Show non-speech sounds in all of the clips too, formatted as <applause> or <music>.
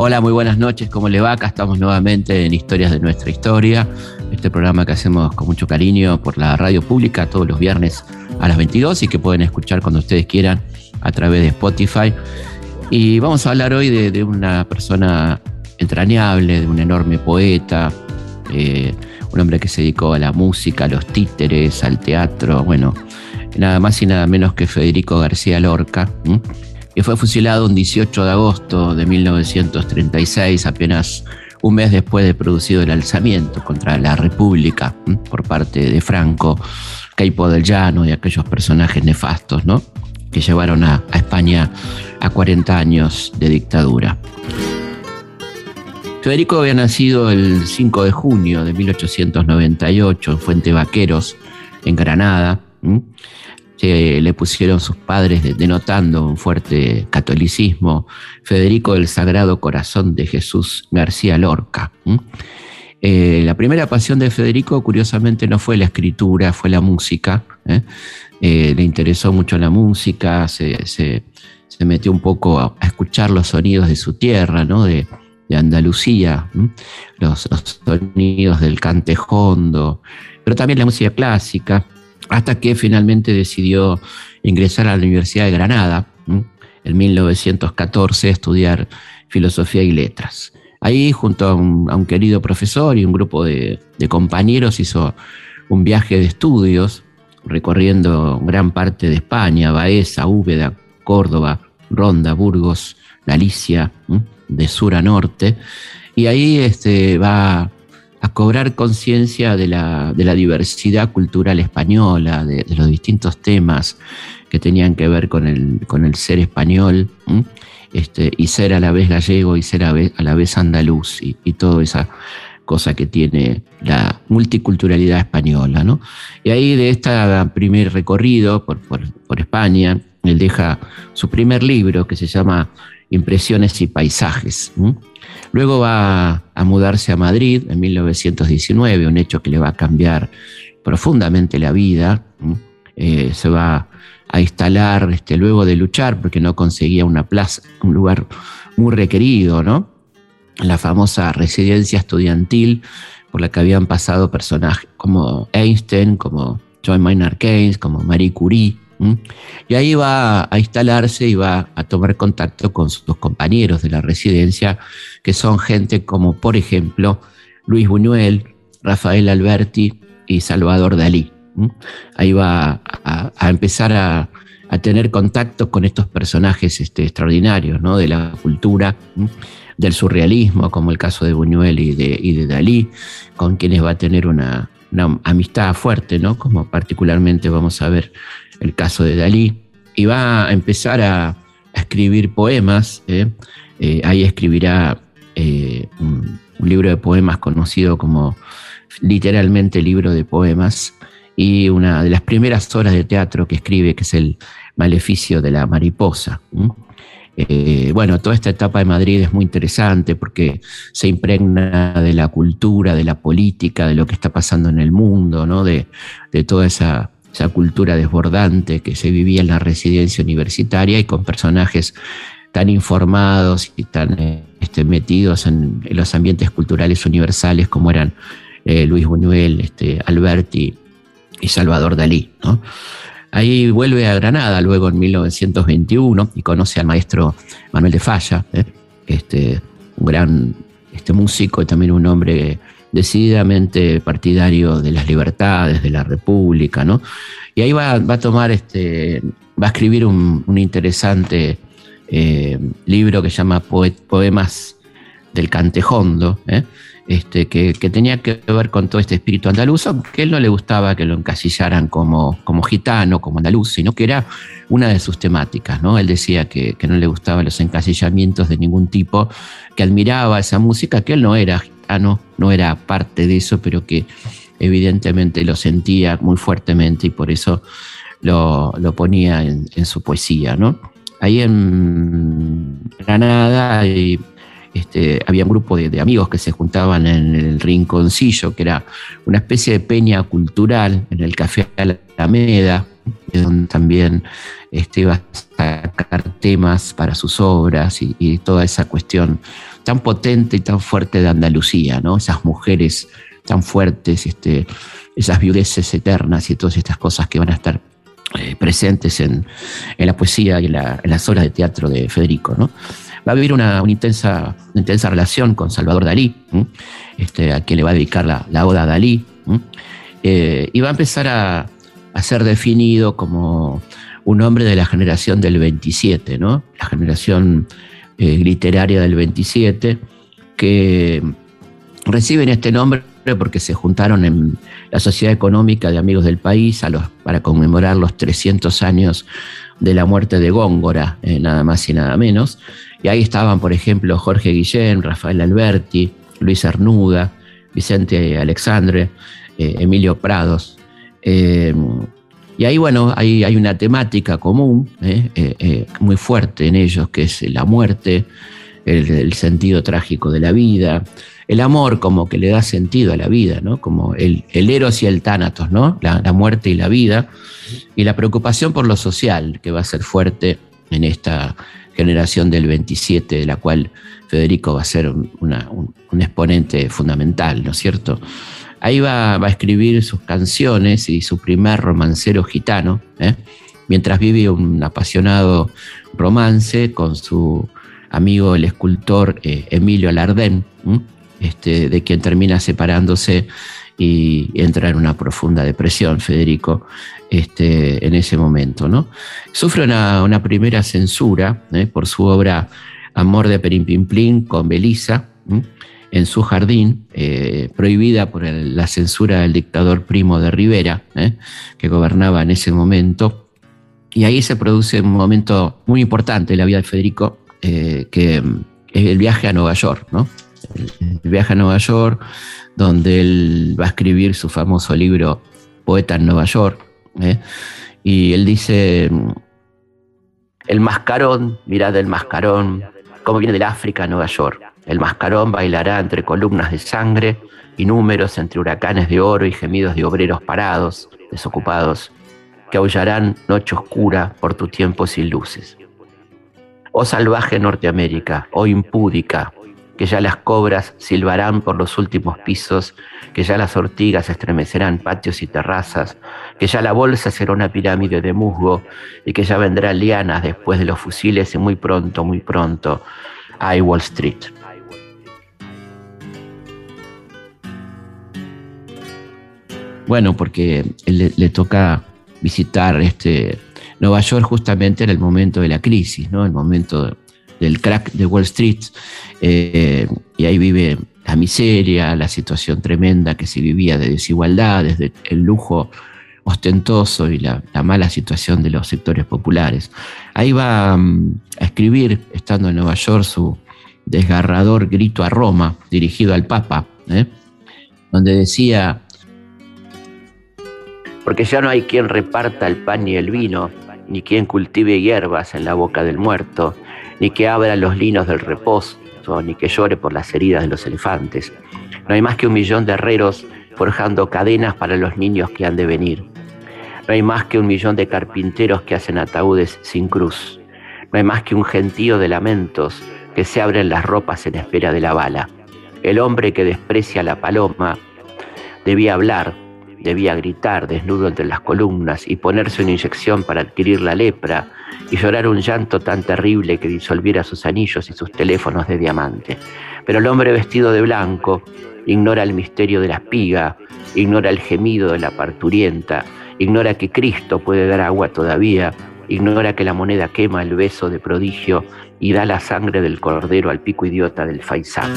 Hola, muy buenas noches, ¿cómo le va? Acá estamos nuevamente en Historias de nuestra historia, este programa que hacemos con mucho cariño por la radio pública todos los viernes a las 22 y que pueden escuchar cuando ustedes quieran a través de Spotify. Y vamos a hablar hoy de, una persona entrañable, de un enorme poeta, eh, un hombre que se dedicó a la música, a los títeres, al teatro, bueno, nada más y nada menos que Federico García Lorca que fue fusilado un 18 de agosto de 1936, apenas un mes después de producido el alzamiento contra la República por parte de Franco, Caipo del Llano y aquellos personajes nefastos, ¿no? que llevaron a, a España a 40 años de dictadura. Federico había nacido el 5 de junio de 1898 en Fuente Vaqueros, en Granada que le pusieron sus padres denotando un fuerte catolicismo, Federico del Sagrado Corazón de Jesús García Lorca. Eh, la primera pasión de Federico, curiosamente, no fue la escritura, fue la música. ¿eh? Eh, le interesó mucho la música, se, metió un poco a, escuchar los sonidos de su tierra, ¿no? de, Andalucía, los, los, sonidos del cantejondo, pero también la música clásica hasta que finalmente decidió ingresar a la Universidad de Granada en 1914 a estudiar filosofía y letras. Ahí, junto a un, querido profesor y un grupo de, compañeros, hizo un viaje de estudios recorriendo gran parte de España, Baeza, Úbeda, Córdoba, Ronda, Burgos, Galicia, de sur a norte, y ahí este, va a cobrar conciencia de la, diversidad cultural española, de, los distintos temas que tenían que ver con el, con el ser español, este, y ser a la vez gallego y ser a, la vez andaluz, y, toda esa cosa que tiene la multiculturalidad española. ¿no? Y ahí de este primer recorrido por, por España, él deja su primer libro que se llama Impresiones y Paisajes. Luego va a mudarse a Madrid en 1919, un hecho que le va a cambiar profundamente la vida. Eh, se va a instalar este, luego de luchar porque no conseguía una plaza, un lugar muy requerido, ¿no? La famosa residencia estudiantil por la que habían pasado personajes como Einstein, como John Maynard Keynes, como Marie Curie. Y ahí va a instalarse y va a tomar contacto con sus compañeros de la residencia, que son gente como, por ejemplo, Luis Buñuel, Rafael Alberti y Salvador Dalí. Ahí va a, empezar a, tener contacto con estos personajes este, extraordinarios de la cultura, del surrealismo, como el caso de Buñuel y de Dalí, con quienes va a tener una, una amistad fuerte, ¿no? como particularmente vamos a ver el caso de Dalí, y va a empezar a, escribir poemas. ¿eh? Eh, ahí escribirá eh, un, libro de poemas conocido como literalmente libro de poemas, y una de las primeras obras de teatro que escribe, que es el Maleficio de la Mariposa. Bueno, toda esta etapa de Madrid es muy interesante porque se impregna de la cultura, de la política, de lo que está pasando en el mundo, ¿no? de, toda esa cultura desbordante que se vivía en la residencia universitaria y con personajes tan informados y tan eh, este, metidos en, los ambientes culturales universales como eran eh, Luis Buñuel, este, Alberti y Salvador Dalí. Ahí vuelve a Granada luego en 1921 y conoce al maestro Manuel de Falla, ¿eh? este, un gran este, músico y también un hombre decididamente partidario de las libertades, de la república, ¿no? Y ahí va, a tomar, este, va a escribir un, interesante eh, libro que llama Poemas del Cantejondo, ¿eh? Este, que, tenía que ver con todo este espíritu andaluz, que él no le gustaba que lo encasillaran como, como gitano, como andaluz, sino que era una de sus temáticas. ¿no? Él decía que, que no le gustaban los encasillamientos de ningún tipo, que admiraba esa música, que él no era no era parte de eso, pero que evidentemente lo sentía muy fuertemente y por eso lo, ponía en, su poesía. ¿no? Ahí en Granada este, había un grupo de, amigos que se juntaban en el Rinconcillo, que era una especie de peña cultural en el Café Alameda, de donde también este, iba a sacar temas para sus obras y, toda esa cuestión tan potente y tan fuerte de Andalucía, ¿no? Esas mujeres tan fuertes, este, esas viudeces eternas y todas estas cosas que van a estar eh, presentes en, la poesía y en, las obras de teatro de Federico, ¿no? Va a vivir una, intensa, intensa relación con Salvador Dalí, este, a quien le va a dedicar la, oda a Dalí, eh, y va a empezar a, a ser definido como un hombre de la generación del 27, ¿no? la generación eh, literaria del 27, que reciben este nombre porque se juntaron en la Sociedad Económica de Amigos del País para conmemorar los 300 años de la muerte de Góngora, eh, nada más y nada menos. Y ahí estaban, por ejemplo, Jorge Guillén, Rafael Alberti, Luis Arnuda, Vicente Alexandre, eh, Emilio Prados, eh, y ahí, bueno, hay, hay una temática común, eh, muy fuerte en ellos, que es la muerte, el, sentido trágico de la vida, el amor como que le da sentido a la vida, ¿no? Como el, el eros y el tánatos, ¿no? La, muerte y la vida, y la preocupación por lo social, que va a ser fuerte en esta generación del 27, de la cual Federico va a ser un, exponente fundamental, ¿no es cierto? Ahí va, a escribir sus canciones y su primer romancero gitano, ¿eh? mientras vive un apasionado romance con su amigo el escultor eh, Emilio Alardén, este, de quien termina separándose y entra en una profunda depresión, Federico, este, en ese momento. ¿no? Sufre una, primera censura ¿eh? por su obra Amor de Perimpimplín con Belisa, en su jardín, eh, prohibida por la censura del dictador Primo de Rivera, eh, que gobernaba en ese momento. Y ahí se produce un momento muy importante en la vida de Federico, eh, que es el viaje a Nueva York, ¿no? El, viaje a Nueva York, donde él va a escribir su famoso libro Poeta en Nueva York. Y él dice, el mascarón, mirad el mascarón, cómo viene del África a Nueva York el mascarón bailará entre columnas de sangre y números entre huracanes de oro y gemidos de obreros parados, desocupados, que aullarán noche oscura por tu tiempo sin luces. Oh salvaje Norteamérica, oh impúdica, que ya las cobras silbarán por los últimos pisos, que ya las ortigas estremecerán patios y terrazas, que ya la bolsa será una pirámide de musgo y que ya vendrán lianas después de los fusiles y muy pronto, muy pronto, a Wall Street. Bueno, porque le, toca visitar este Nueva York justamente en el momento de la crisis, ¿no? El momento del crack de Wall Street. Eh, y ahí vive la miseria, la situación tremenda que se vivía de desigualdades, el lujo ostentoso y la, mala situación de los sectores populares. Ahí va mm, a escribir, estando en Nueva York, su desgarrador grito a Roma, dirigido al Papa, ¿eh? donde decía, porque ya no hay quien reparta el pan ni el vino, ni quien cultive hierbas en la boca del muerto, ni que abra los linos del reposo, ni que llore por las heridas de los elefantes. No hay más que un millón de herreros forjando cadenas para los niños que han de venir. No hay más que un millón de carpinteros que hacen ataúdes sin cruz. No hay más que un gentío de lamentos que se abren las ropas en espera de la bala. El hombre que desprecia la paloma debía hablar Debía gritar desnudo entre las columnas y ponerse una inyección para adquirir la lepra y llorar un llanto tan terrible que disolviera sus anillos y sus teléfonos de diamante. Pero el hombre vestido de blanco ignora el misterio de la espiga, ignora el gemido de la parturienta, ignora que Cristo puede dar agua todavía, ignora que la moneda quema el beso de prodigio y da la sangre del cordero al pico idiota del faisán.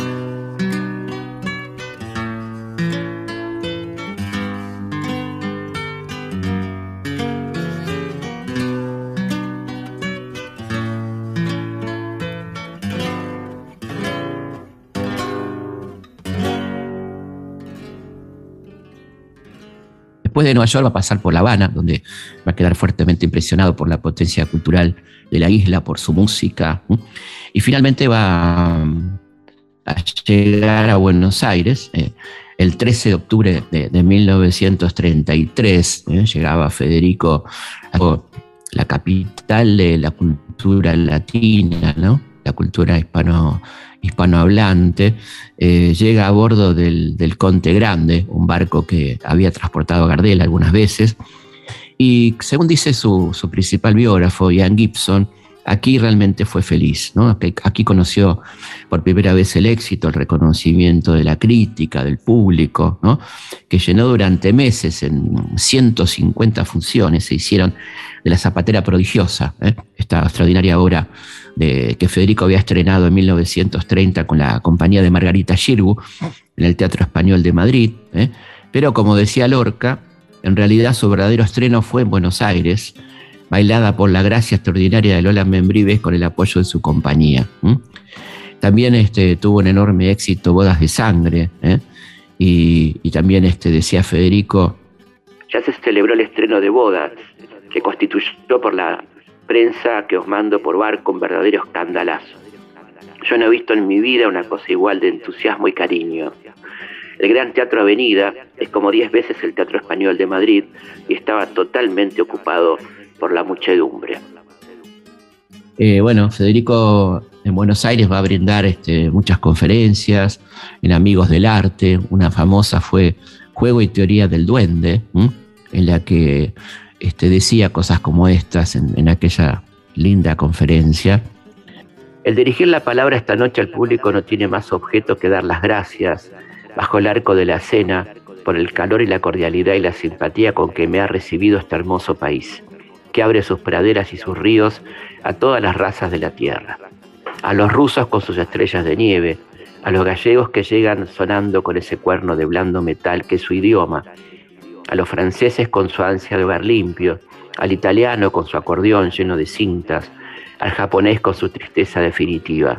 Después de Nueva York va a pasar por La Habana, donde va a quedar fuertemente impresionado por la potencia cultural de la isla, por su música. Y finalmente va a llegar a Buenos Aires, eh, el 13 de octubre de, 1933 ¿eh? llegaba Federico a la capital de la cultura latina, la cultura hispano, hispanohablante, eh, llega a bordo del, Conte Grande, un barco que había transportado a Gardel algunas veces, y según dice su, su principal biógrafo, Ian Gibson, aquí realmente fue feliz, ¿no? Aquí conoció por primera vez el éxito, el reconocimiento de la crítica, del público. Que llenó durante meses en 150 funciones, se hicieron de la Zapatera Prodigiosa, ¿eh? esta extraordinaria obra de, que Federico había estrenado en 1930 con la compañía de Margarita Girgu en el Teatro Español de Madrid. ¿eh? Pero como decía Lorca, en realidad su verdadero estreno fue en Buenos Aires, bailada por la gracia extraordinaria de Lola Membrives con el apoyo de su compañía. También este, tuvo un enorme éxito Bodas de Sangre, ¿eh? y, también este, decía Federico, ya se celebró el estreno de Bodas, que constituyó por la prensa que os mando por barco un verdadero escandalazo. Yo no he visto en mi vida una cosa igual de entusiasmo y cariño. El Gran Teatro Avenida es como diez veces el Teatro Español de Madrid y estaba totalmente ocupado por la muchedumbre. Eh, bueno, Federico en Buenos Aires va a brindar este, muchas conferencias en Amigos del Arte. Una famosa fue Juego y Teoría del Duende, en la que este, decía cosas como estas en, aquella linda conferencia. El dirigir la palabra esta noche al público no tiene más objeto que dar las gracias bajo el arco de la cena por el calor y la cordialidad y la simpatía con que me ha recibido este hermoso país que abre sus praderas y sus ríos a todas las razas de la tierra, a los rusos con sus estrellas de nieve, a los gallegos que llegan sonando con ese cuerno de blando metal que es su idioma, a los franceses con su ansia de hogar limpio, al italiano con su acordeón lleno de cintas, al japonés con su tristeza definitiva.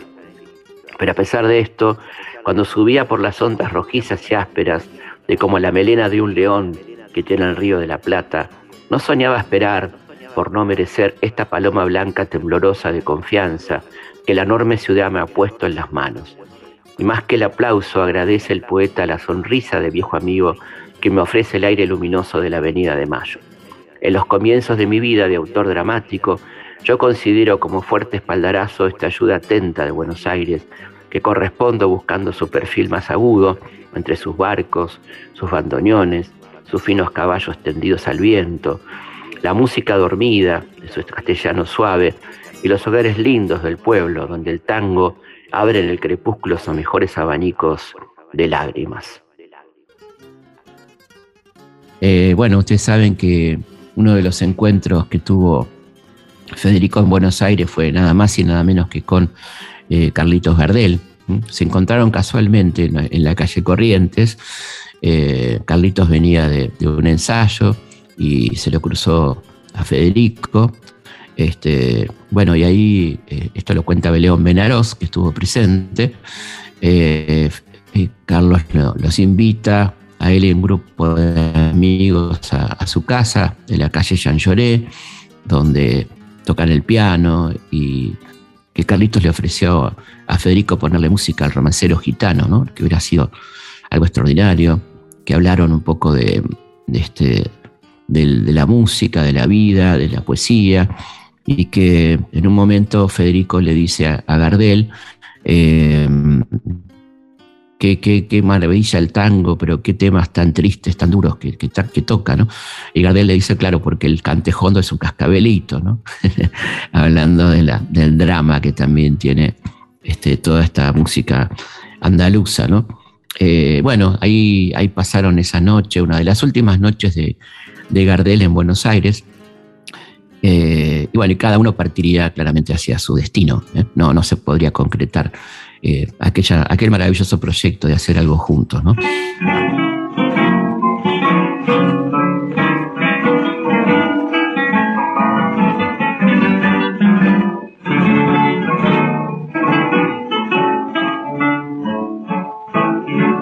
Pero a pesar de esto, cuando subía por las ondas rojizas y ásperas de como la melena de un león que tiene el río de la Plata, no soñaba esperar por no merecer esta paloma blanca temblorosa de confianza que la enorme ciudad me ha puesto en las manos. Y más que el aplauso agradece el poeta la sonrisa de viejo amigo que me ofrece el aire luminoso de la Avenida de Mayo. En los comienzos de mi vida de autor dramático, yo considero como fuerte espaldarazo esta ayuda atenta de Buenos Aires, que correspondo buscando su perfil más agudo entre sus barcos, sus bandoneones, sus finos caballos tendidos al viento, la música dormida de su castellano suave y los hogares lindos del pueblo donde el tango abre en el crepúsculo sus mejores abanicos de lágrimas. Eh, bueno, ustedes saben que uno de los encuentros que tuvo Federico en Buenos Aires fue nada más y nada menos que con eh, Carlitos Gardel. Se encontraron casualmente en la, calle Corrientes. Eh, Carlitos venía de un ensayo, y se lo cruzó a Federico. Este, bueno, y ahí, eh, esto lo cuenta Beleón Benaros, que estuvo presente. Eh, Carlos los invita a él y un grupo de amigos a, su casa de la calle Jean Lloré, donde tocan el piano y que Carlitos le ofreció a Federico ponerle música al romancero gitano, ¿no? que hubiera sido algo extraordinario, que hablaron un poco de este, de la música, de la vida, de la poesía, y que en un momento Federico le dice a, Gardel, eh, qué, maravilla el tango, pero qué temas tan tristes, tan duros que, que, toca, ¿no? Y Gardel le dice, claro, porque el cantejondo es un cascabelito, ¿no? <laughs> Hablando de la, del drama que también tiene este, toda esta música andaluza, ¿no? Eh, bueno, ahí, ahí pasaron esa noche, una de las últimas noches de, de Gardel en Buenos Aires. Eh, y bueno, y cada uno partiría claramente hacia su destino. ¿eh? No, no se podría concretar eh, aquella, aquel maravilloso proyecto de hacer algo juntos. ¿no?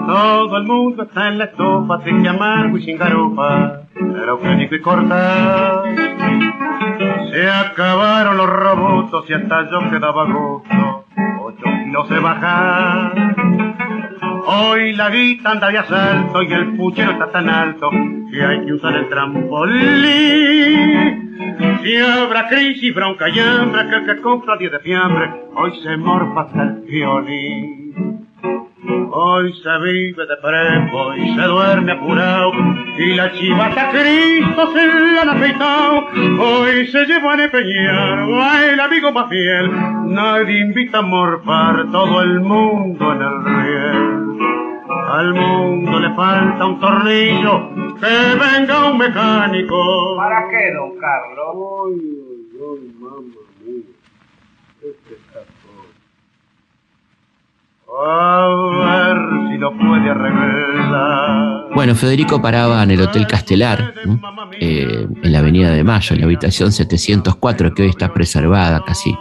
Todo el mundo está en la que amargo y sin garopa era Eugénico y corta. Se acabaron los robots y hasta yo quedaba gusto, ocho kilos se bajar. Hoy la guita anda de asalto y el puchero está tan alto que hay que usar el trampolín. Si habrá crisis, bronca y hambre, que el que compra 10 de fiambre, hoy se morfa hasta el violín. Hoy se vive de prepo y se duerme apurado y la chivata Cristo se la han afeitado. Hoy se lleva a empeñar va el amigo más fiel. Nadie invita a morfar todo el mundo en el riel. Al mundo le falta un tornillo, que venga un mecánico. ¿Para qué, don Carlos? Mamá mía. Este Bueno, Federico paraba en el Hotel Castelar, eh, en la Avenida de Mayo, en la habitación 704, que hoy está preservada, casi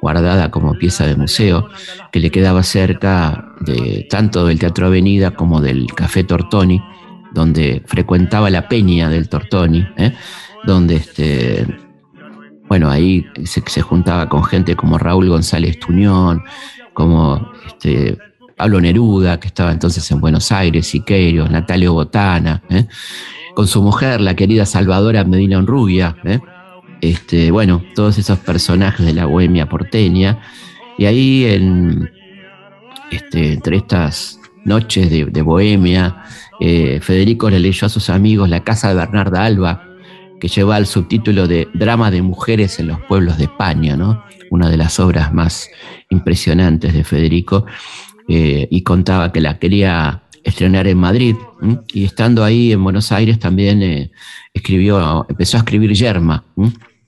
guardada como pieza de museo, que le quedaba cerca de tanto del Teatro Avenida como del Café Tortoni, donde frecuentaba la peña del Tortoni, ¿eh? donde este, bueno, ahí se, se, juntaba con gente como Raúl González Tuñón, como este, Pablo Neruda, que estaba entonces en Buenos Aires, Siqueiros, Natalio Botana, ¿eh? con su mujer, la querida Salvadora Medina Onrubia, ¿eh? este, bueno, todos esos personajes de la bohemia porteña, y ahí este, entre estas noches de, de bohemia, eh, Federico le leyó a sus amigos La casa de Bernarda Alba, que lleva el subtítulo de Drama de mujeres en los pueblos de España, ¿no? una de las obras más impresionantes de Federico, eh, y contaba que la quería estrenar en Madrid, y estando ahí en Buenos Aires también eh, escribió, empezó a escribir Yerma,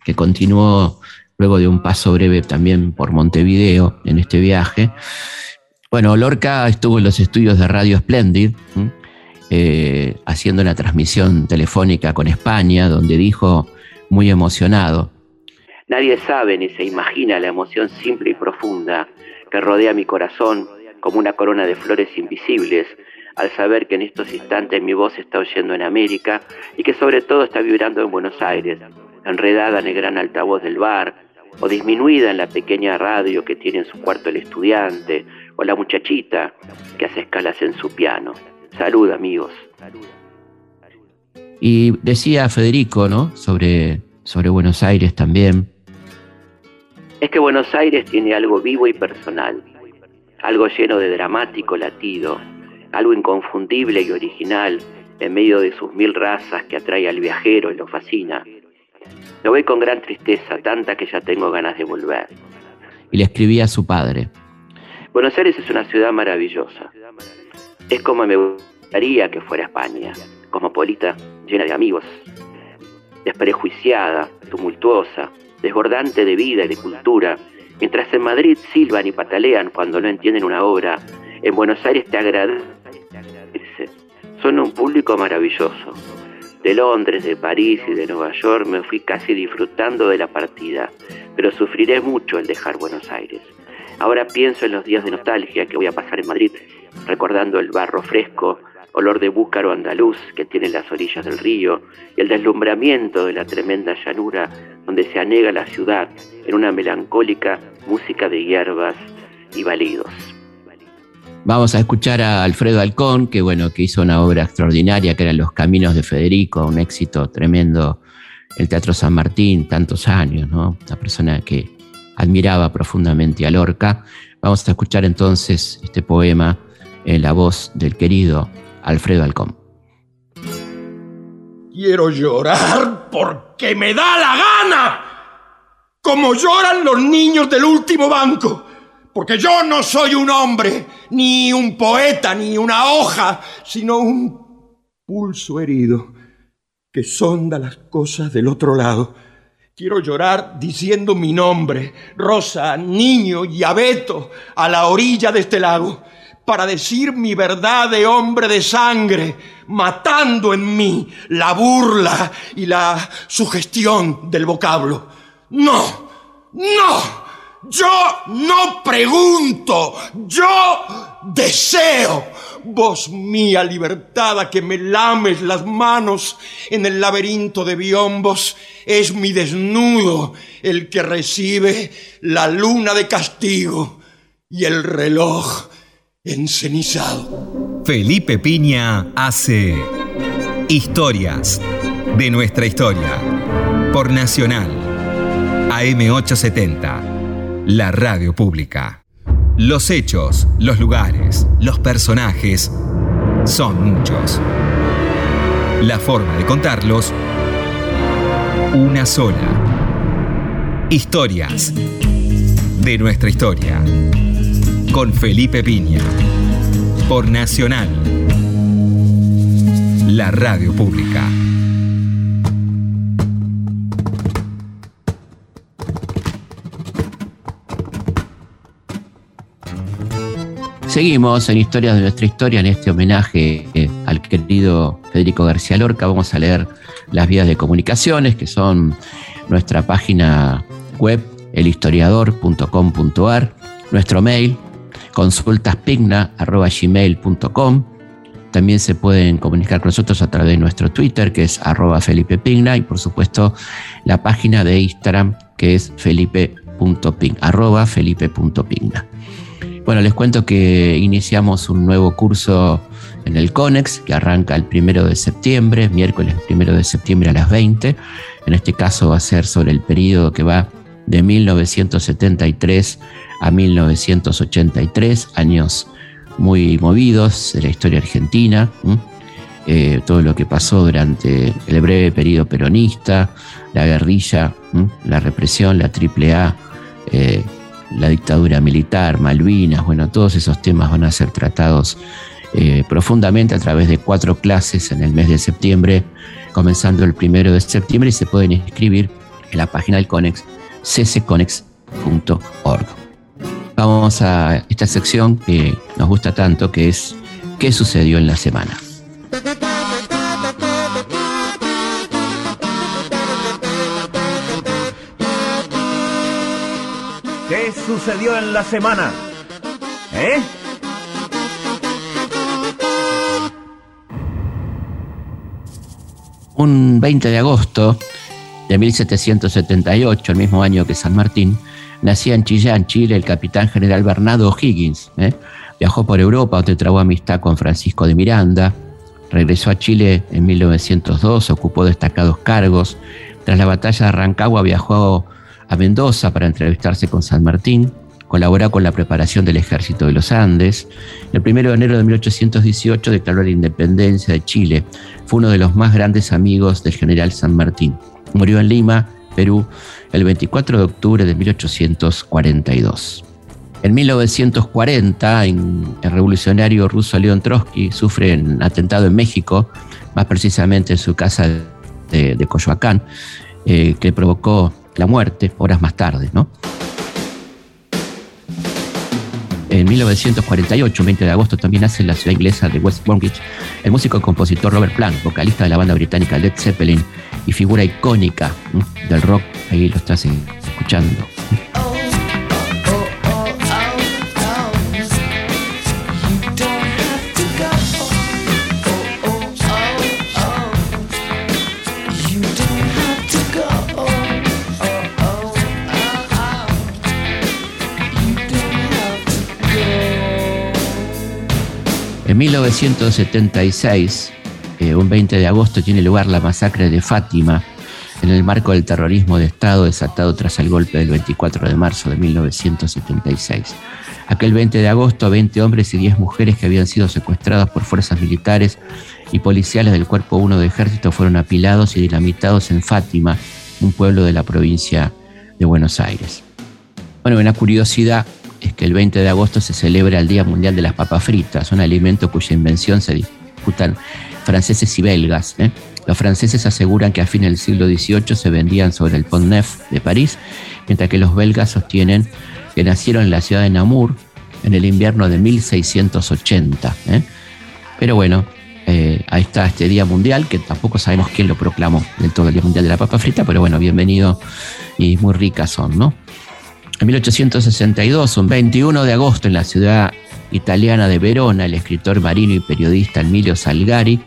que continuó luego de un paso breve también por Montevideo en este viaje. Bueno, Lorca estuvo en los estudios de Radio Splendid. Eh, haciendo una transmisión telefónica con España, donde dijo muy emocionado. Nadie sabe ni se imagina la emoción simple y profunda que rodea mi corazón como una corona de flores invisibles al saber que en estos instantes mi voz está oyendo en América y que sobre todo está vibrando en Buenos Aires, enredada en el gran altavoz del bar o disminuida en la pequeña radio que tiene en su cuarto el estudiante o la muchachita que hace escalas en su piano. Salud, amigos. Y decía Federico, ¿no? Sobre, sobre Buenos Aires también. Es que Buenos Aires tiene algo vivo y personal, algo lleno de dramático latido, algo inconfundible y original en medio de sus mil razas que atrae al viajero y lo fascina. Lo ve con gran tristeza, tanta que ya tengo ganas de volver. Y le escribía a su padre. Buenos Aires es una ciudad maravillosa. Es como me gustaría que fuera España, cosmopolita, llena de amigos, desprejuiciada, tumultuosa, desbordante de vida y de cultura. Mientras en Madrid silban y patalean cuando no entienden una obra, en Buenos Aires te agradecen. Son un público maravilloso. De Londres, de París y de Nueva York me fui casi disfrutando de la partida, pero sufriré mucho el dejar Buenos Aires. Ahora pienso en los días de nostalgia que voy a pasar en Madrid, recordando el barro fresco, olor de búcaro andaluz que tiene las orillas del río y el deslumbramiento de la tremenda llanura donde se anega la ciudad en una melancólica música de hierbas y balidos. Vamos a escuchar a Alfredo Alcón, que bueno, que hizo una obra extraordinaria que eran Los Caminos de Federico, un éxito tremendo, el Teatro San Martín, tantos años, ¿no? Una persona que admiraba profundamente a Lorca. Vamos a escuchar entonces este poema en la voz del querido Alfredo Alcón. Quiero llorar porque me da la gana, como lloran los niños del último banco, porque yo no soy un hombre, ni un poeta, ni una hoja, sino un pulso herido que sonda las cosas del otro lado. Quiero llorar diciendo mi nombre, Rosa, niño y abeto, a la orilla de este lago para decir mi verdad de hombre de sangre, matando en mí la burla y la sugestión del vocablo. No, no, yo no pregunto, yo deseo. Voz mía libertada que me lames las manos en el laberinto de biombos, es mi desnudo el que recibe la luna de castigo y el reloj encenizado. Felipe Piña hace Historias de nuestra historia por Nacional AM870, la radio pública. Los hechos, los lugares, los personajes son muchos. La forma de contarlos, una sola. Historias de nuestra historia. Con Felipe Piña. Por Nacional. La radio pública. Seguimos en Historias de nuestra historia, en este homenaje eh, al querido Federico García Lorca. Vamos a leer las vías de comunicaciones, que son nuestra página web, elhistoriador.com.ar, nuestro mail, consultaspigna.gmail.com. También se pueden comunicar con nosotros a través de nuestro Twitter, que es arroba Felipe Pigna, y por supuesto la página de Instagram, que es felipe.pigna, arroba. Bueno, les cuento que iniciamos un nuevo curso en el CONEX, que arranca el primero de septiembre, miércoles primero de septiembre a las 20. En este caso va a ser sobre el periodo que va de 1973 a 1983, años muy movidos de la historia argentina, eh, todo lo que pasó durante el breve periodo peronista, la guerrilla, la represión, la AAA, eh, la dictadura militar, Malvinas, bueno, todos esos temas van a ser tratados eh, profundamente a través de cuatro clases en el mes de septiembre, comenzando el primero de septiembre y se pueden inscribir en la página del CONEX, ccconex.org. Vamos a esta sección que nos gusta tanto, que es ¿Qué sucedió en la semana? ¿Qué sucedió en la semana? ¿Eh? Un 20 de agosto de 1778, el mismo año que San Martín, nacía en Chillán, Chile, el capitán general Bernardo Higgins. ¿eh? Viajó por Europa, donde trabó amistad con Francisco de Miranda. Regresó a Chile en 1902, ocupó destacados cargos. Tras la batalla de Rancagua viajó a Mendoza para entrevistarse con San Martín, colaboró con la preparación del ejército de los Andes. El 1 de enero de 1818 declaró la independencia de Chile. Fue uno de los más grandes amigos del general San Martín. Murió en Lima, Perú, el 24 de octubre de 1842. En 1940, el revolucionario ruso León Trotsky sufre un atentado en México, más precisamente en su casa de, Coyoacán, eh, que provocó la muerte horas más tarde, ¿no? En 1948, 20 de agosto, también nace en la ciudad inglesa de West Bromwich el músico y compositor Robert Plant, vocalista de la banda británica Led Zeppelin y figura icónica del rock. Ahí lo estás escuchando. En 1976, eh, un 20 de agosto, tiene lugar la masacre de Fátima en el marco del terrorismo de Estado desatado tras el golpe del 24 de marzo de 1976. Aquel 20 de agosto, 20 hombres y 10 mujeres que habían sido secuestrados por fuerzas militares y policiales del Cuerpo 1 de Ejército fueron apilados y dinamitados en Fátima, un pueblo de la provincia de Buenos Aires. Bueno, una curiosidad que el 20 de agosto se celebra el Día Mundial de las Papas Fritas, un alimento cuya invención se disputan franceses y belgas. ¿eh? Los franceses aseguran que a fines del siglo XVIII se vendían sobre el Pont Neuf de París, mientras que los belgas sostienen que nacieron en la ciudad de Namur en el invierno de 1680. ¿eh? Pero bueno, eh, ahí está este Día Mundial, que tampoco sabemos quién lo proclamó del todo el Día Mundial de la Papa Frita, pero bueno, bienvenido y muy ricas son, ¿no? En 1862, un 21 de agosto, en la ciudad italiana de Verona, el escritor marino y periodista Emilio Salgari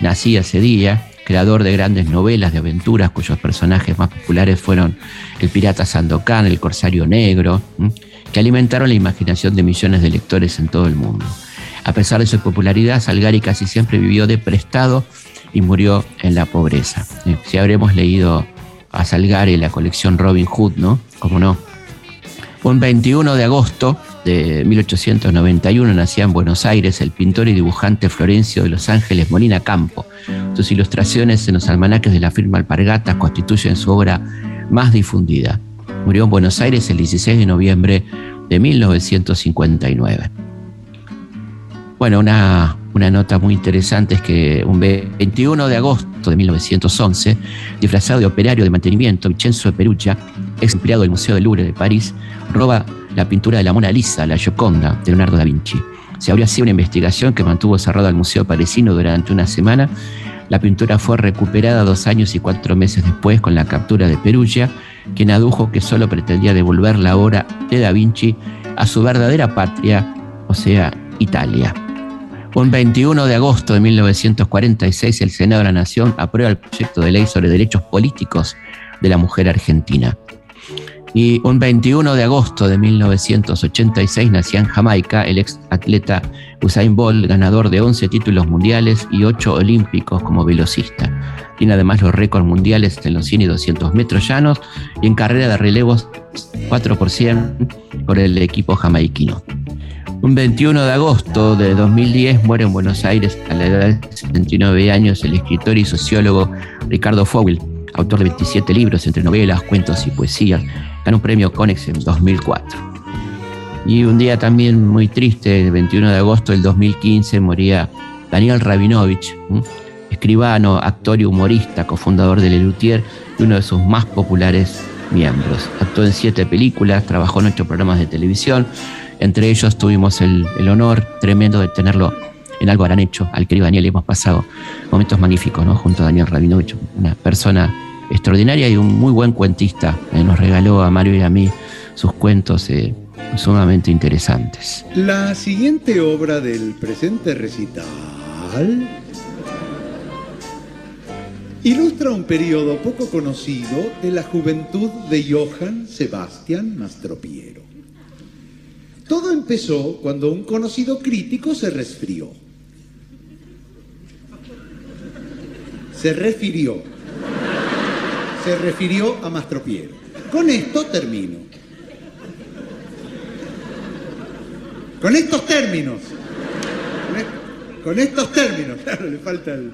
nacía ese día, creador de grandes novelas de aventuras cuyos personajes más populares fueron el pirata Sandokan, el corsario negro, que alimentaron la imaginación de millones de lectores en todo el mundo. A pesar de su popularidad, Salgari casi siempre vivió de prestado y murió en la pobreza. Eh, si habremos leído a Salgari la colección Robin Hood, ¿no? Como no. Un 21 de agosto de 1891 nacía en Buenos Aires el pintor y dibujante Florencio de Los Ángeles Molina Campo. Sus ilustraciones en los almanaques de la firma Alpargatas constituyen su obra más difundida. Murió en Buenos Aires el 16 de noviembre de 1959. Bueno, una, una nota muy interesante es que un 21 de agosto de 1911, disfrazado de operario de mantenimiento, Vincenzo Perugia, ex empleado del Museo del Louvre de París, roba la pintura de la Mona Lisa, la Gioconda, de Leonardo da Vinci. Se abrió así una investigación que mantuvo cerrado al Museo Parisino durante una semana. La pintura fue recuperada dos años y cuatro meses después con la captura de Perugia, quien adujo que solo pretendía devolver la obra de Da Vinci a su verdadera patria, o sea, Italia. Un 21 de agosto de 1946, el Senado de la Nación aprueba el proyecto de ley sobre derechos políticos de la mujer argentina. Y un 21 de agosto de 1986 nacía en Jamaica el ex atleta Usain Bolt, ganador de 11 títulos mundiales y 8 olímpicos como velocista. Tiene además los récords mundiales en los 100 y 200 metros llanos y en carrera de relevos 4 por 100 por el equipo jamaiquino. Un 21 de agosto de 2010 muere en Buenos Aires a la edad de 79 años el escritor y sociólogo Ricardo Fogel, autor de 27 libros entre novelas, cuentos y poesías. Ganó un premio Conex en 2004. Y un día también muy triste, el 21 de agosto del 2015, moría Daniel Rabinovich, escribano, actor y humorista, cofundador de Lelutier y uno de sus más populares miembros. Actuó en siete películas, trabajó en ocho programas de televisión, entre ellos tuvimos el, honor tremendo de tenerlo en algo harán hecho, al querido Daniel, hemos pasado momentos magníficos, ¿no? Junto a Daniel Rabinovich, una persona extraordinaria y un muy buen cuentista. Eh, nos regaló a Mario y a mí sus cuentos eh, sumamente interesantes. La siguiente obra del presente recital ilustra un periodo poco conocido de la juventud de Johann Sebastian Mastropiero. Todo empezó cuando un conocido crítico se resfrió. Se refirió. Se refirió a Mastropiero. Con esto termino. Con estos términos. Con estos términos. Claro, le falta el.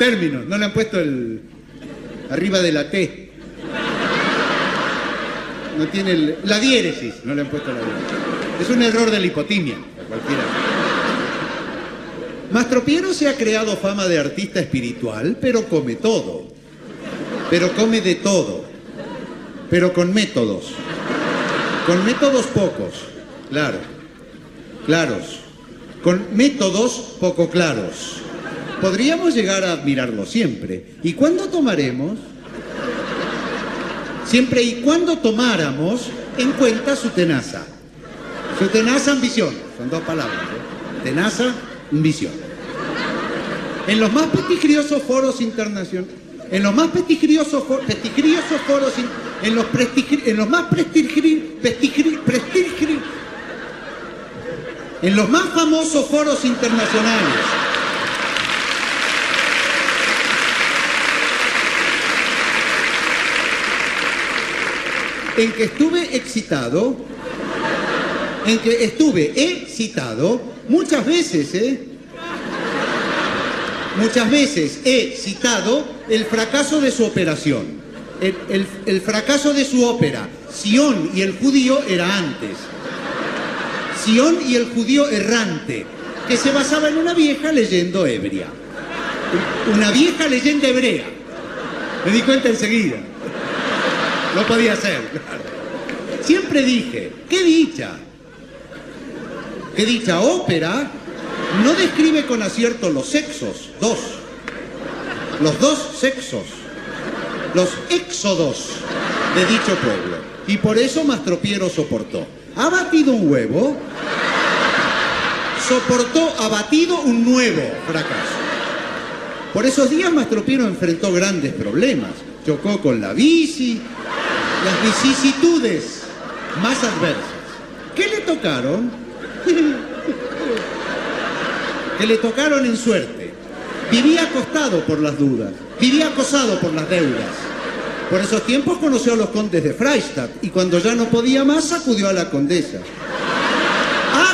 Términos. No le han puesto el. arriba de la T no tiene la diéresis, no le han puesto la diéresis. Es un error de hipotimia, cualquiera. Mastropiero se ha creado fama de artista espiritual, pero come todo. Pero come de todo. Pero con métodos. Con métodos pocos, claro. Claros. Con métodos poco claros. Podríamos llegar a admirarlo siempre. ¿Y cuándo tomaremos? Siempre y cuando tomáramos en cuenta su tenaza. Su tenaza ambición, son dos palabras. ¿eh? Tenaza, ambición. En los más prestigiosos foros internacionales, en los más prestigiosos, prestigiosos foros, en los, en los más prestigiosos, en los más famosos foros internacionales, en que estuve excitado, en que estuve excitado muchas veces, ¿eh? Muchas veces he citado el fracaso de su operación, el, fracaso de su ópera. Sion y el judío era antes. Sion y el judío errante, que se basaba en una vieja leyenda ebria. Una vieja leyenda hebrea. Me di cuenta enseguida. No podía ser. Siempre dije, qué dicha. Qué dicha ópera no describe con acierto los sexos, dos. Los dos sexos. Los éxodos de dicho pueblo. Y por eso Mastropiero soportó. Ha batido un huevo, soportó, ha batido un nuevo fracaso. Por esos días Mastropiero enfrentó grandes problemas. Chocó con la bici, las vicisitudes más adversas. ¿Qué le tocaron? <laughs> que le tocaron en suerte. Vivía acostado por las dudas, vivía acosado por las deudas. Por esos tiempos conoció a los condes de Freistadt y cuando ya no podía más acudió a la condesa.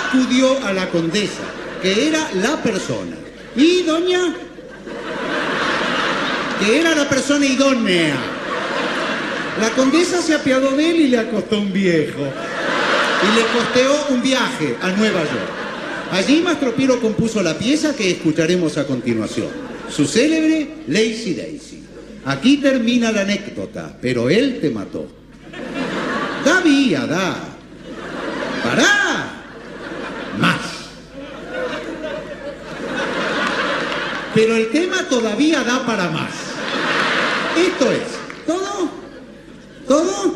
Acudió a la condesa, que era la persona. Y doña, que era la persona idónea. La condesa se apiadó de él y le acostó un viejo. Y le costeó un viaje a Nueva York. Allí Mastro Piro compuso la pieza que escucharemos a continuación, su célebre Lazy Daisy. Aquí termina la anécdota, pero él te mató. Da vía, da. Pará. Más. Pero el tema todavía da para más. Esto es. ¿Todo?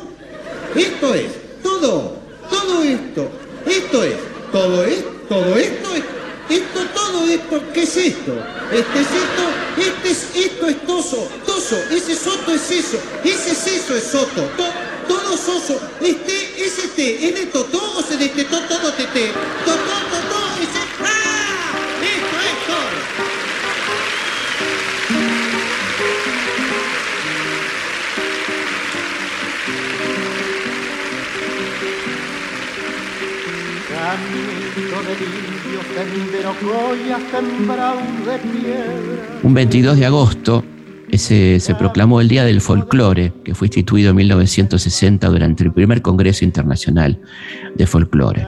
Esto es, todo, todo esto, esto es, todo esto todo esto, esto, todo esto, ¿qué es esto? Este es esto, este es, esto es toso, toso, ese soto es eso, ese es eso es soto, todo soso, este es este, es de totó o se destetó todo tete, totó, Un 22 de agosto ese, se proclamó el Día del Folclore, que fue instituido en 1960 durante el primer Congreso Internacional de Folclore.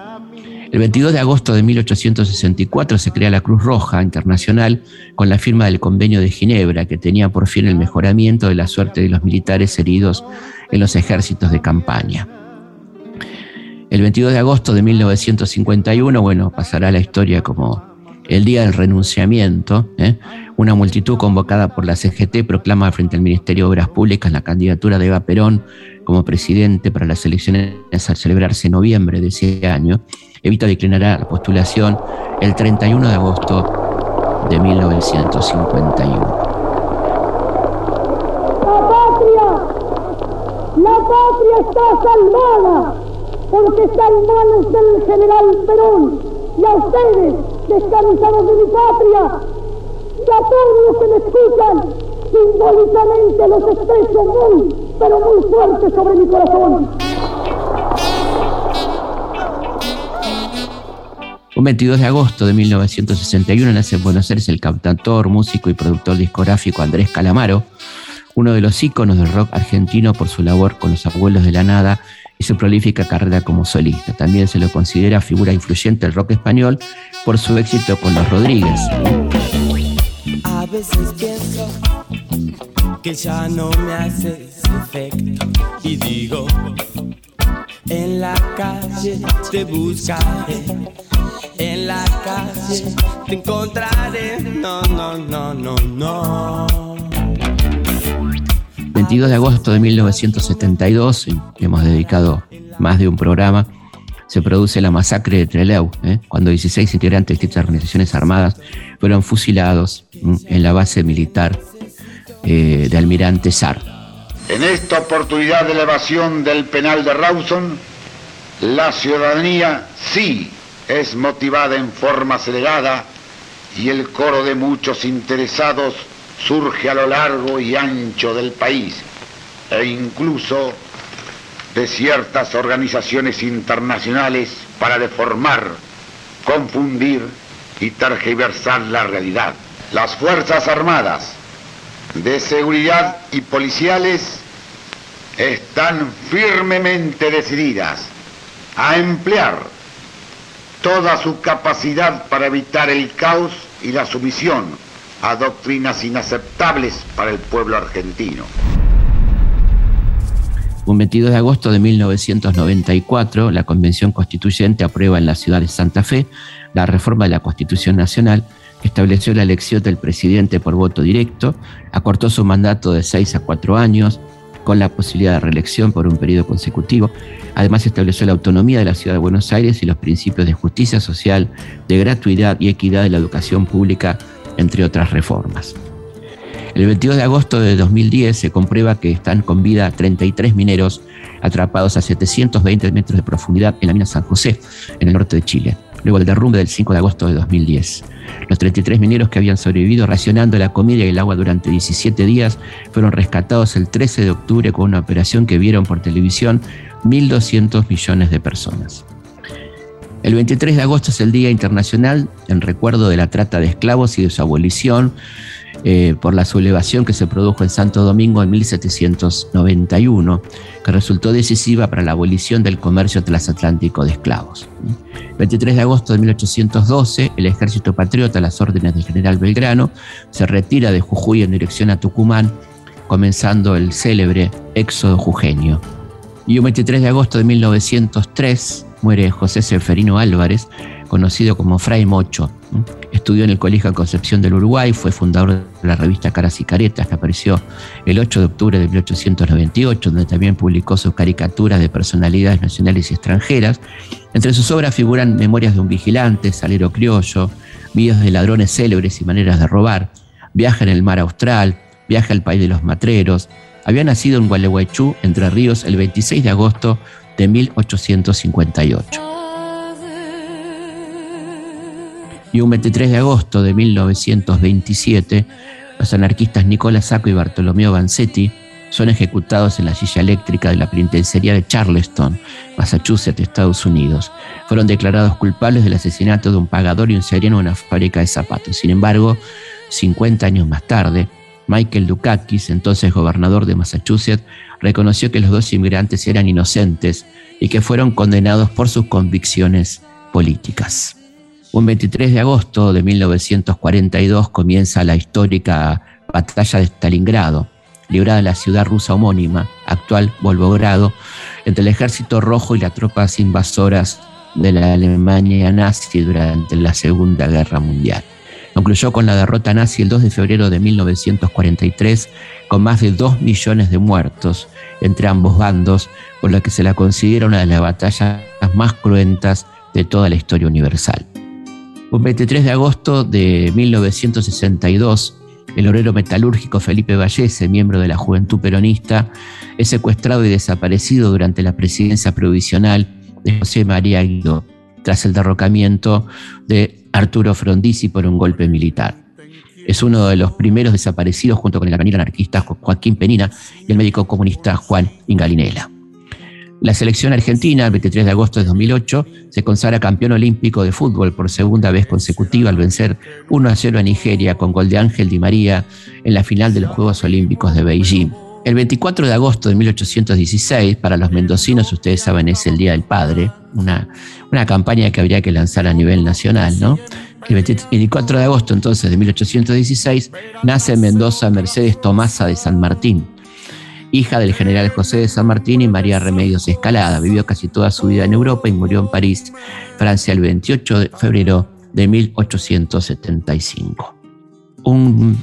El 22 de agosto de 1864 se crea la Cruz Roja Internacional con la firma del Convenio de Ginebra, que tenía por fin el mejoramiento de la suerte de los militares heridos en los ejércitos de campaña. El 22 de agosto de 1951, bueno, pasará la historia como el día del renunciamiento. ¿eh? Una multitud convocada por la CGT proclama frente al Ministerio de Obras Públicas la candidatura de Eva Perón como presidente para las elecciones a celebrarse en noviembre de ese año. Evita declinará la postulación el 31 de agosto de 1951. La patria, la patria está salvada porque está en manos del general Perón y a ustedes, descansados de mi patria, y a todos los que me escuchan, simbólicamente los estrecho muy, pero muy fuerte sobre mi corazón. Un 22 de agosto de 1961 nace en Buenos Aires el cantautor, músico y productor discográfico Andrés Calamaro, uno de los íconos del rock argentino por su labor con los abuelos de la nada y su prolífica carrera como solista. También se lo considera figura influyente del rock español por su éxito con los Rodríguez. A veces pienso que ya no me hace efecto y digo, en la calle te buscaré, en la calle te encontraré, no, no, no, no, no. 22 de agosto de 1972, hemos dedicado más de un programa, se produce la masacre de Trelew, ¿eh? cuando 16 integrantes de distintas organizaciones armadas fueron fusilados en la base militar eh, de Almirante Sar. En esta oportunidad de elevación del penal de Rawson, la ciudadanía sí es motivada en forma acelerada y el coro de muchos interesados surge a lo largo y ancho del país e incluso de ciertas organizaciones internacionales para deformar, confundir y tergiversar la realidad. Las Fuerzas Armadas de Seguridad y Policiales están firmemente decididas a emplear toda su capacidad para evitar el caos y la sumisión a doctrinas inaceptables para el pueblo argentino. Un 22 de agosto de 1994, la Convención Constituyente aprueba en la ciudad de Santa Fe la reforma de la Constitución Nacional que estableció la elección del presidente por voto directo, acortó su mandato de seis a cuatro años, con la posibilidad de reelección por un periodo consecutivo. Además, estableció la autonomía de la ciudad de Buenos Aires y los principios de justicia social, de gratuidad y equidad de la educación pública entre otras reformas. El 22 de agosto de 2010 se comprueba que están con vida 33 mineros atrapados a 720 metros de profundidad en la mina San José, en el norte de Chile, luego del derrumbe del 5 de agosto de 2010. Los 33 mineros que habían sobrevivido racionando la comida y el agua durante 17 días fueron rescatados el 13 de octubre con una operación que vieron por televisión 1.200 millones de personas. El 23 de agosto es el Día Internacional en recuerdo de la trata de esclavos y de su abolición eh, por la sublevación que se produjo en Santo Domingo en 1791, que resultó decisiva para la abolición del comercio transatlántico de esclavos. El 23 de agosto de 1812, el ejército patriota, a las órdenes del general Belgrano, se retira de Jujuy en dirección a Tucumán, comenzando el célebre éxodo jujeño. Y un 23 de agosto de 1903 muere José Seferino Álvarez, conocido como Fray Mocho. Estudió en el Colegio Concepción del Uruguay, fue fundador de la revista Caras y Caretas, que apareció el 8 de octubre de 1898, donde también publicó sus caricaturas de personalidades nacionales y extranjeras. Entre sus obras figuran Memorias de un vigilante, Salero criollo, Vídeos de ladrones célebres y maneras de robar, Viaje en el mar austral, Viaje al país de los matreros, había nacido en Gualeguaychú, Entre Ríos, el 26 de agosto de 1858. Y un 23 de agosto de 1927, los anarquistas Nicolás Sacco y Bartolomeo Vanzetti son ejecutados en la silla eléctrica de la penitenciaría de Charleston, Massachusetts, Estados Unidos. Fueron declarados culpables del asesinato de un pagador y un seriano en una fábrica de zapatos. Sin embargo, 50 años más tarde, Michael Dukakis, entonces gobernador de Massachusetts, reconoció que los dos inmigrantes eran inocentes y que fueron condenados por sus convicciones políticas. Un 23 de agosto de 1942 comienza la histórica batalla de Stalingrado, librada en la ciudad rusa homónima, actual Volgogrado, entre el ejército rojo y las tropas invasoras de la Alemania nazi durante la Segunda Guerra Mundial. Concluyó con la derrota nazi el 2 de febrero de 1943, con más de 2 millones de muertos entre ambos bandos, por lo que se la considera una de las batallas más cruentas de toda la historia universal. Un 23 de agosto de 1962, el obrero metalúrgico Felipe Vallese, miembro de la Juventud Peronista, es secuestrado y desaparecido durante la presidencia provisional de José María Guido, tras el derrocamiento de Arturo Frondizi por un golpe militar. Es uno de los primeros desaparecidos junto con el albañil anarquista Joaquín Penina y el médico comunista Juan Ingalinela. La selección argentina, el 23 de agosto de 2008, se consagra campeón olímpico de fútbol por segunda vez consecutiva al vencer 1 a 0 a Nigeria con gol de Ángel Di María en la final de los Juegos Olímpicos de Beijing. El 24 de agosto de 1816, para los mendocinos, ustedes saben, es el Día del Padre, una, una campaña que habría que lanzar a nivel nacional, ¿no? El 24 de agosto entonces de 1816 nace en Mendoza Mercedes Tomasa de San Martín, hija del general José de San Martín y María Remedios Escalada. Vivió casi toda su vida en Europa y murió en París, Francia, el 28 de febrero de 1875. Un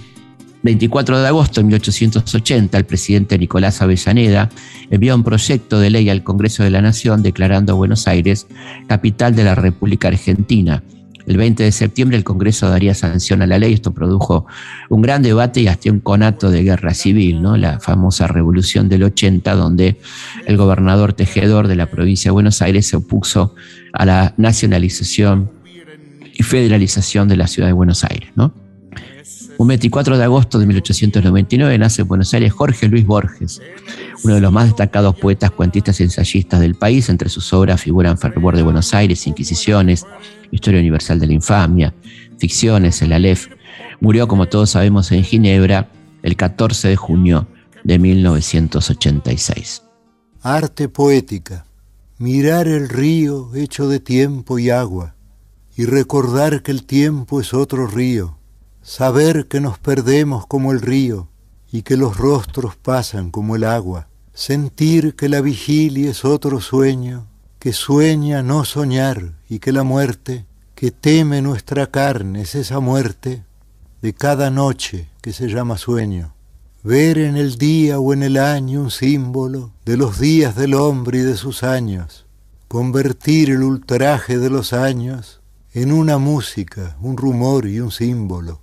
24 de agosto de 1880, el presidente Nicolás Avellaneda envió un proyecto de ley al Congreso de la Nación declarando a Buenos Aires capital de la República Argentina. El 20 de septiembre el Congreso daría sanción a la ley. Esto produjo un gran debate y hasta un conato de guerra civil, ¿no? la famosa revolución del 80, donde el gobernador tejedor de la provincia de Buenos Aires se opuso a la nacionalización y federalización de la ciudad de Buenos Aires. ¿no? Un 24 de agosto de 1899 nace en Buenos Aires Jorge Luis Borges, uno de los más destacados poetas, cuentistas y ensayistas del país. Entre sus obras figuran Fervor de Buenos Aires, Inquisiciones, Historia Universal de la Infamia, Ficciones, El Aleph. Murió, como todos sabemos, en Ginebra el 14 de junio de 1986. Arte poética. Mirar el río hecho de tiempo y agua y recordar que el tiempo es otro río saber que nos perdemos como el río y que los rostros pasan como el agua, sentir que la vigilia es otro sueño, que sueña no soñar y que la muerte, que teme nuestra carne es esa muerte de cada noche que se llama sueño. Ver en el día o en el año un símbolo de los días del hombre y de sus años, convertir el ultraje de los años en una música, un rumor y un símbolo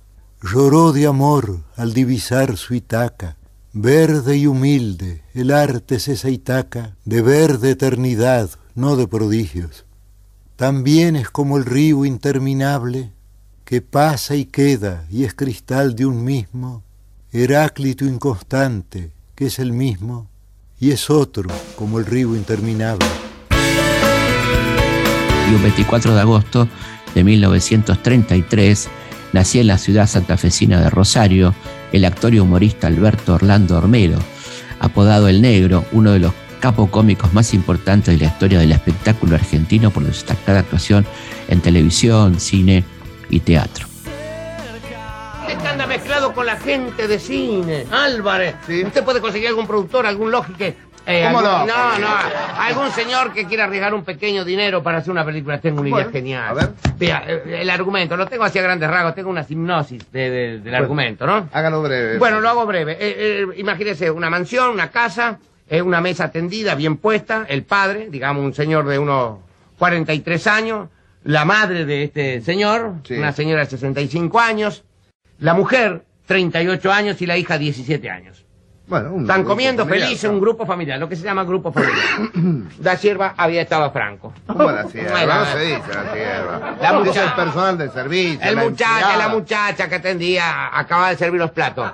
lloró de amor al divisar su Itaca. Verde y humilde, el arte es esa Itaca de verde eternidad, no de prodigios. También es como el río interminable que pasa y queda y es cristal de un mismo, Heráclito inconstante, que es el mismo, y es otro como el río interminable. Y un 24 de agosto de 1933 nacía en la ciudad santafesina de Rosario el actor y humorista Alberto Orlando Ormero, apodado El Negro, uno de los capocómicos más importantes de la historia del espectáculo argentino por su destacada actuación en televisión, cine y teatro. Anda mezclado con la gente de cine. Álvarez. Usted puede conseguir algún productor, algún lógico. Eh, ¿Cómo algún- no? No, no. Algún señor que quiera arriesgar un pequeño dinero para hacer una película. Tengo una idea genial. a ver. Vea, eh, el argumento, lo tengo así a grandes rasgos. Tengo una hipnosis de- de- del Bueno, argumento, ¿no? Hágalo breve. Bueno, lo hago breve. Eh, eh, imagínese una mansión, una casa, eh, una mesa tendida, bien puesta, el padre, digamos un señor de unos 43 años, la madre de este señor, Sí. una señora de 65 años, la mujer, 38 años y la hija, 17 años. Bueno, un Están comiendo felices, un grupo familiar, lo que se llama grupo familiar. <coughs> la sierva había estado a Franco. ¿Cómo la sierva? Bueno, No se dice la sierva. La Es muchacha. el personal de servicio. El la muchacho, empleada. la muchacha que atendía, acaba de servir los platos.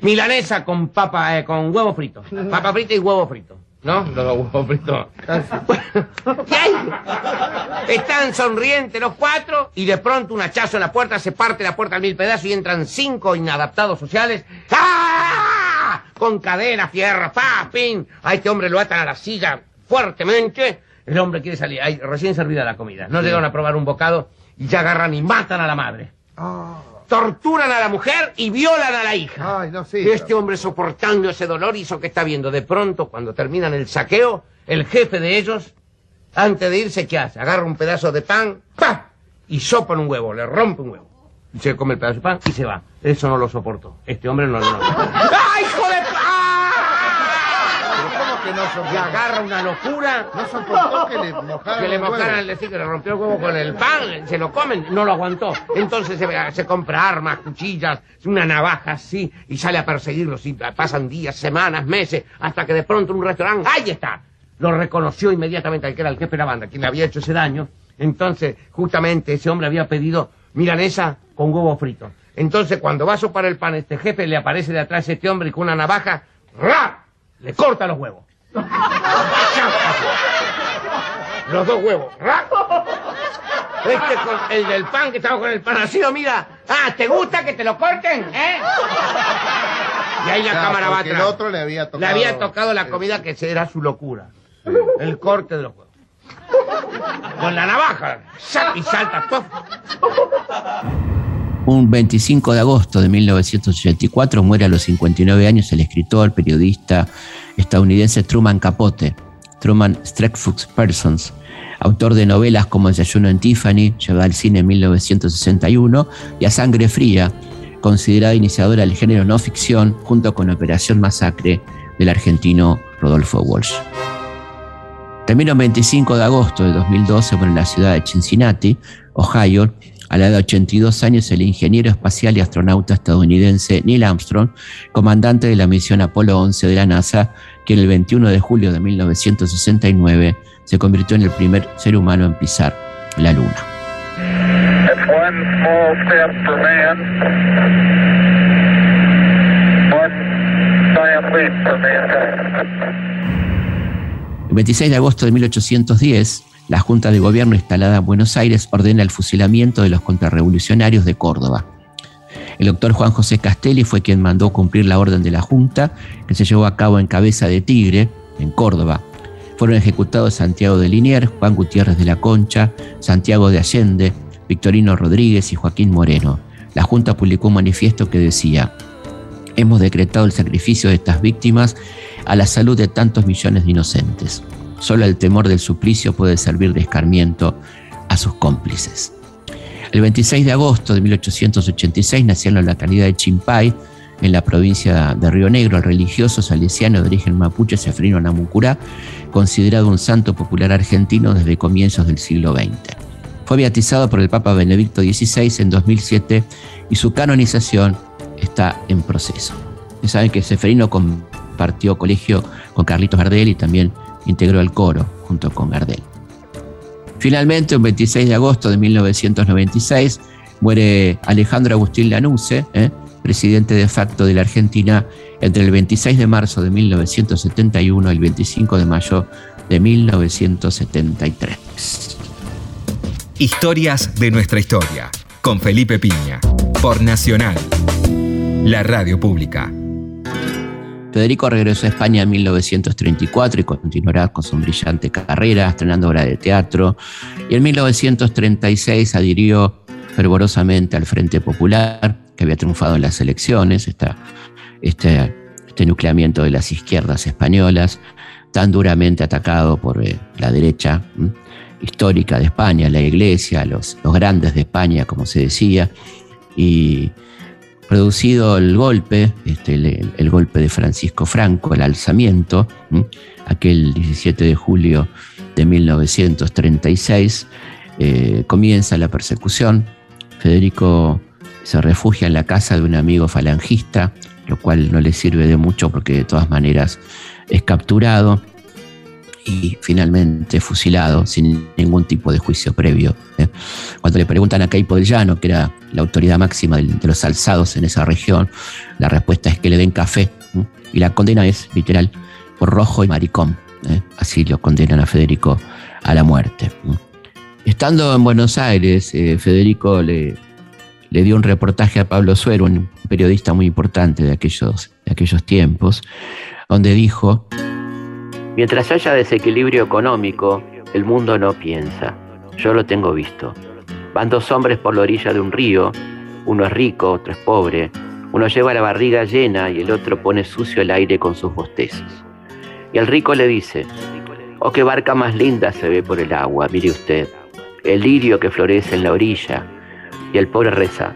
Milanesa con papa, eh, con huevo frito. Papa frita y huevo frito. ¿No? Los dos huevos fritos. <laughs> ¿Qué hay? Están sonrientes los cuatro y de pronto un hachazo en la puerta, se parte la puerta a mil pedazos y entran cinco inadaptados sociales. ¡Ah! Con cadena, fierro, pa, pin. A este hombre lo atan a la silla fuertemente. El hombre quiere salir. Ay, recién servida la comida. No llegaron a probar un bocado y ya agarran y matan a la madre. Torturan a la mujer y violan a la hija. Ay, no, sí. Y este hombre soportando ese dolor hizo que está viendo. De pronto, cuando terminan el saqueo, el jefe de ellos, antes de irse, ¿qué hace? Agarra un pedazo de pan, ¡pa! Y sopa en un huevo, le rompe un huevo. Y se come el pedazo de pan y se va. Eso no lo soportó. Este hombre no lo... <laughs> ¡Ay, ¿Cómo que no? Y agarra una locura. No soportó que le <laughs> mojaran Que le mojaran el decir que le rompió el huevo con el pan, se lo comen, no lo aguantó. Entonces se, se compra armas, cuchillas, una navaja así, y sale a perseguirlos. Y pasan días, semanas, meses, hasta que de pronto en un restaurante, ¡ahí está! Lo reconoció inmediatamente al que era el jefe de la banda, quien le había hecho ese daño. Entonces, justamente ese hombre había pedido milanesa con huevo frito. Entonces, cuando va a sopar el pan, este jefe le aparece de atrás este hombre y con una navaja, ¡ra! Le corta los huevos. Los dos huevos. Este con el del pan que estaba con el pan así, mira. Ah, ¿te gusta que te lo corten? ¿Eh? Y ahí la Claro, cámara va atrás. el otro le había tocado. Le había tocado la comida que era su locura. El corte de los huevos. Con la navaja. Y salta. ¡puf! Un 25 de agosto de 1984 muere a los 59 años el escritor, periodista estadounidense Truman Capote, Truman Streckfus Persons, autor de novelas como Desayuno en Tiffany, llevada al cine en 1961, y A Sangre Fría, considerada iniciadora del género no ficción, junto con Operación Masacre del argentino Rodolfo Walsh. También el 25 de agosto de 2012 muere en la ciudad de Cincinnati, Ohio, a la edad de 82 años, el ingeniero espacial y astronauta estadounidense Neil Armstrong, comandante de la misión Apolo 11 de la NASA, que el 21 de julio de 1969 se convirtió en el primer ser humano en pisar la Luna. El 26 de agosto de 1810, la Junta de Gobierno instalada en Buenos Aires ordena el fusilamiento de los contrarrevolucionarios de Córdoba. El doctor Juan José Castelli fue quien mandó cumplir la orden de la Junta, que se llevó a cabo en Cabeza de Tigre, en Córdoba. Fueron ejecutados Santiago de Liniers, Juan Gutiérrez de la Concha, Santiago de Allende, Victorino Rodríguez y Joaquín Moreno. La Junta publicó un manifiesto que decía, hemos decretado el sacrificio de estas víctimas a la salud de tantos millones de inocentes. Solo el temor del suplicio puede servir de escarmiento a sus cómplices. El 26 de agosto de 1886 nació en la localidad de Chimpay, en la provincia de Río Negro, el religioso salesiano de origen mapuche Sefrino Namucurá, considerado un santo popular argentino desde comienzos del siglo XX. Fue beatizado por el Papa Benedicto XVI en 2007 y su canonización está en proceso. Saben que Seferino compartió colegio con Carlitos Gardel y también integró el coro junto con Gardel. Finalmente, un 26 de agosto de 1996, muere Alejandro Agustín Lanusse, ¿eh? presidente de facto de la Argentina, entre el 26 de marzo de 1971 y el 25 de mayo de 1973. Historias de nuestra historia, con Felipe Piña, por Nacional, la radio pública. Federico regresó a España en 1934 y continuará con su brillante carrera, estrenando obras de teatro. Y en 1936 adhirió fervorosamente al Frente Popular, que había triunfado en las elecciones, esta, este, este nucleamiento de las izquierdas españolas, tan duramente atacado por eh, la derecha histórica de España, la Iglesia, los, los grandes de España, como se decía, y producido el golpe, este, el, golpe de Francisco Franco, el alzamiento, aquel 17 de julio de 1936, eh, comienza la persecución. Federico se refugia en la casa de un amigo falangista, lo cual no le sirve de mucho porque de todas maneras es capturado y finalmente fusilado sin ningún tipo de juicio previo. ¿eh? Cuando le preguntan a Caipo del que era la autoridad máxima de, los alzados en esa región, la respuesta es que le den café y la condena es literal por rojo y maricón. ¿eh? Así lo condenan a Federico a la muerte. Estando en Buenos Aires, eh, Federico le, le dio un reportaje a Pablo Suero, un periodista muy importante de aquellos, de aquellos tiempos, donde dijo, Mientras haya desequilibrio económico, el mundo no piensa. Yo lo tengo visto. Van dos hombres por la orilla de un río, uno es rico, otro es pobre. Uno lleva la barriga llena y el otro pone sucio el aire con sus bostezos. Y el rico le dice, oh, qué barca más linda se ve por el agua, mire usted, el lirio que florece en la orilla. Y el pobre reza,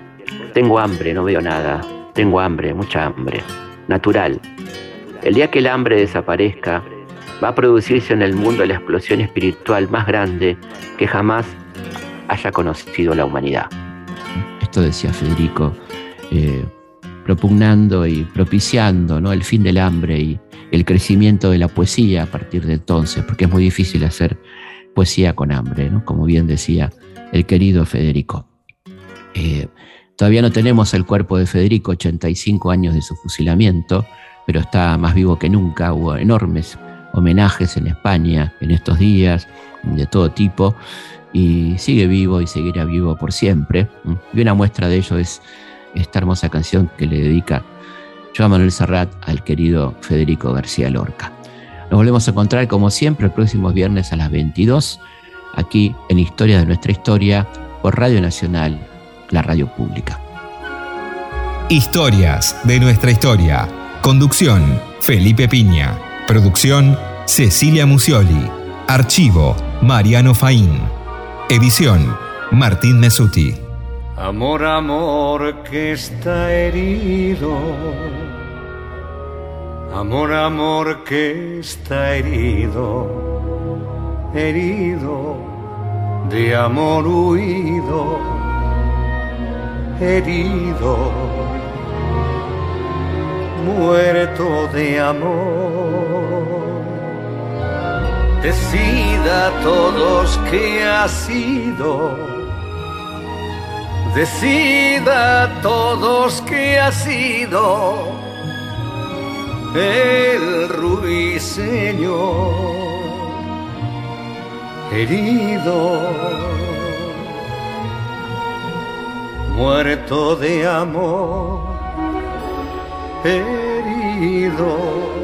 tengo hambre, no veo nada, tengo hambre, mucha hambre, natural. El día que el hambre desaparezca, va a producirse en el mundo la explosión espiritual más grande que jamás haya conocido la humanidad. Esto decía Federico, eh, propugnando y propiciando ¿no? el fin del hambre y el crecimiento de la poesía a partir de entonces, porque es muy difícil hacer poesía con hambre, ¿no? como bien decía el querido Federico. Eh, todavía no tenemos el cuerpo de Federico, 85 años de su fusilamiento, pero está más vivo que nunca, hubo enormes homenajes en España en estos días, de todo tipo, y sigue vivo y seguirá vivo por siempre. Y una muestra de ello es esta hermosa canción que le dedica Joan Manuel Serrat al querido Federico García Lorca. Nos volvemos a encontrar como siempre el próximo viernes a las 22, aquí en Historia de nuestra historia, por Radio Nacional, la radio pública. Historias de nuestra historia. Conducción, Felipe Piña. Producción, Cecilia Musioli. Archivo, Mariano Faín. Edición, Martín Mesuti. Amor, amor que está herido. Amor, amor que está herido. Herido de amor huido. Herido. Muerto de amor. Decida todos que ha sido. Decida todos que ha sido el ruiseñor herido, muerto de amor, herido,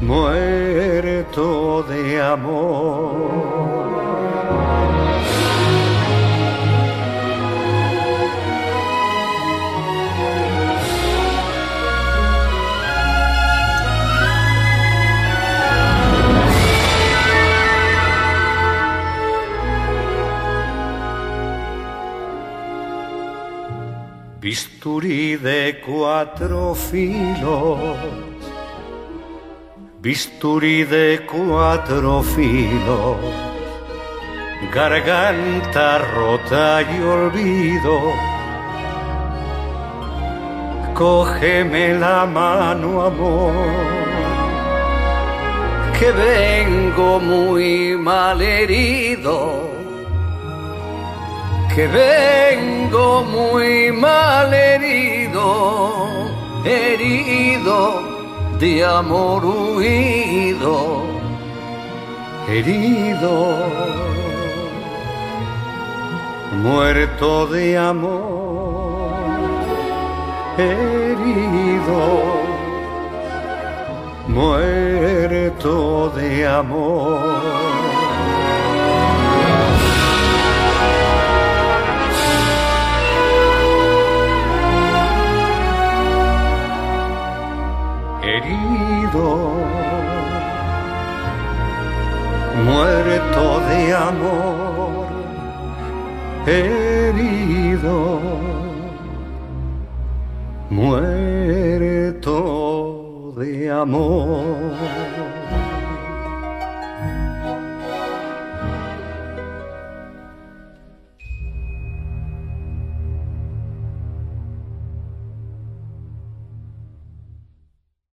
muerto de amor. Bisturí de cuatro filos bisturí de cuatro filos, garganta rota y olvido. Cógeme la mano, amor, que vengo muy mal herido que vengo muy mal herido, herido de amor huido, herido, muerto de amor, herido, muerto de amor. Herido, muerto de amor, herido, muerto de amor.